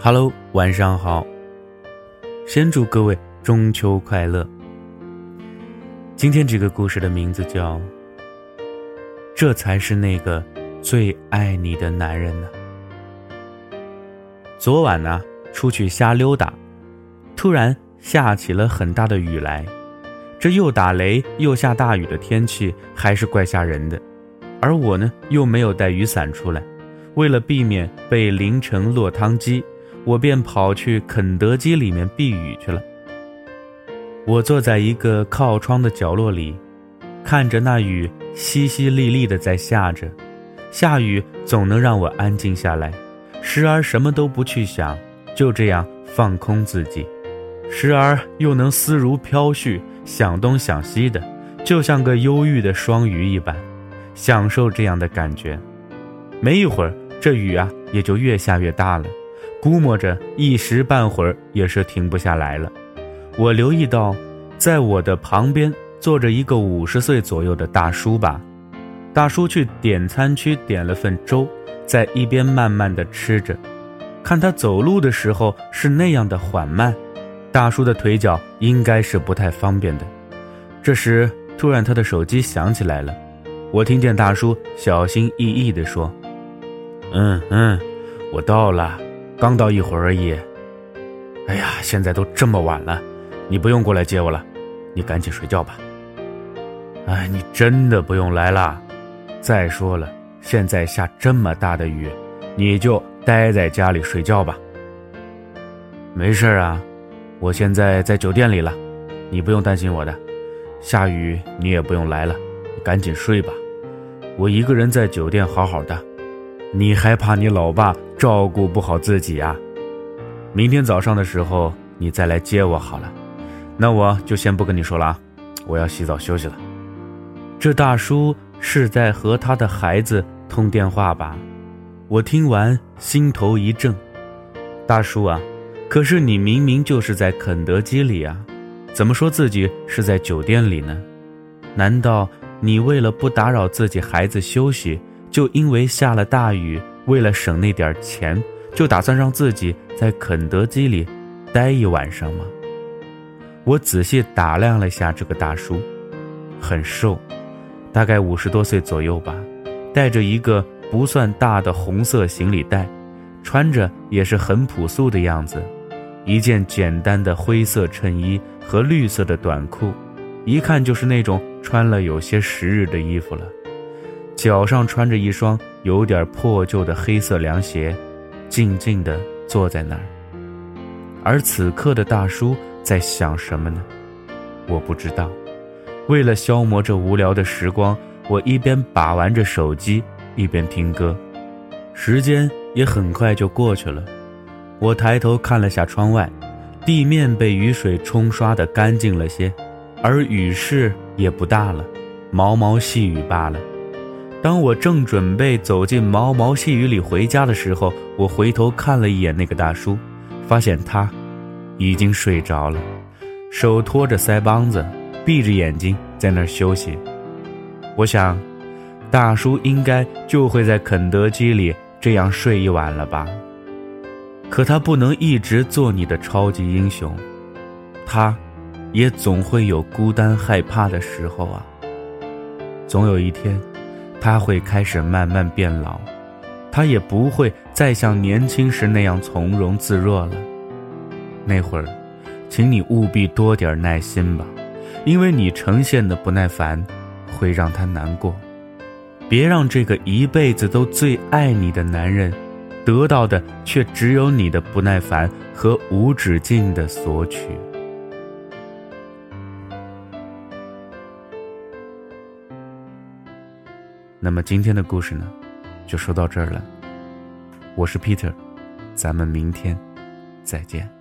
Hello，晚上好。先祝各位中秋快乐。今天这个故事的名字叫《这才是那个最爱你的男人呢》。昨晚呢，出去瞎溜达，突然下起了很大的雨来。这又打雷又下大雨的天气，还是怪吓人的。而我呢，又没有带雨伞出来，为了避免被淋成落汤鸡。我便跑去肯德基里面避雨去了。我坐在一个靠窗的角落里，看着那雨淅淅沥沥的在下着。下雨总能让我安静下来，时而什么都不去想，就这样放空自己；时而又能思如飘絮，想东想西的，就像个忧郁的双鱼一般，享受这样的感觉。没一会儿，这雨啊也就越下越大了。估摸着一时半会儿也是停不下来了。我留意到，在我的旁边坐着一个五十岁左右的大叔吧。大叔去点餐区点了份粥，在一边慢慢的吃着。看他走路的时候是那样的缓慢，大叔的腿脚应该是不太方便的。这时突然他的手机响起来了，我听见大叔小心翼翼地说：“嗯嗯，我到了。”刚到一会儿而已，哎呀，现在都这么晚了，你不用过来接我了，你赶紧睡觉吧。哎，你真的不用来了。再说了，现在下这么大的雨，你就待在家里睡觉吧。没事啊，我现在在酒店里了，你不用担心我的。下雨你也不用来了，赶紧睡吧。我一个人在酒店好好的，你还怕你老爸？照顾不好自己啊！明天早上的时候你再来接我好了。那我就先不跟你说了啊，我要洗澡休息了。这大叔是在和他的孩子通电话吧？我听完心头一震。大叔啊，可是你明明就是在肯德基里啊，怎么说自己是在酒店里呢？难道你为了不打扰自己孩子休息，就因为下了大雨？为了省那点钱，就打算让自己在肯德基里待一晚上吗？我仔细打量了下这个大叔，很瘦，大概五十多岁左右吧，带着一个不算大的红色行李袋，穿着也是很朴素的样子，一件简单的灰色衬衣和绿色的短裤，一看就是那种穿了有些时日的衣服了。脚上穿着一双有点破旧的黑色凉鞋，静静地坐在那儿。而此刻的大叔在想什么呢？我不知道。为了消磨这无聊的时光，我一边把玩着手机，一边听歌。时间也很快就过去了。我抬头看了下窗外，地面被雨水冲刷得干净了些，而雨势也不大了，毛毛细雨罢了。当我正准备走进毛毛细雨里回家的时候，我回头看了一眼那个大叔，发现他已经睡着了，手托着腮帮子，闭着眼睛在那儿休息。我想，大叔应该就会在肯德基里这样睡一晚了吧。可他不能一直做你的超级英雄，他，也总会有孤单害怕的时候啊。总有一天。他会开始慢慢变老，他也不会再像年轻时那样从容自若了。那会儿，请你务必多点耐心吧，因为你呈现的不耐烦，会让他难过。别让这个一辈子都最爱你的男人，得到的却只有你的不耐烦和无止境的索取。那么今天的故事呢，就说到这儿了。我是 Peter，咱们明天再见。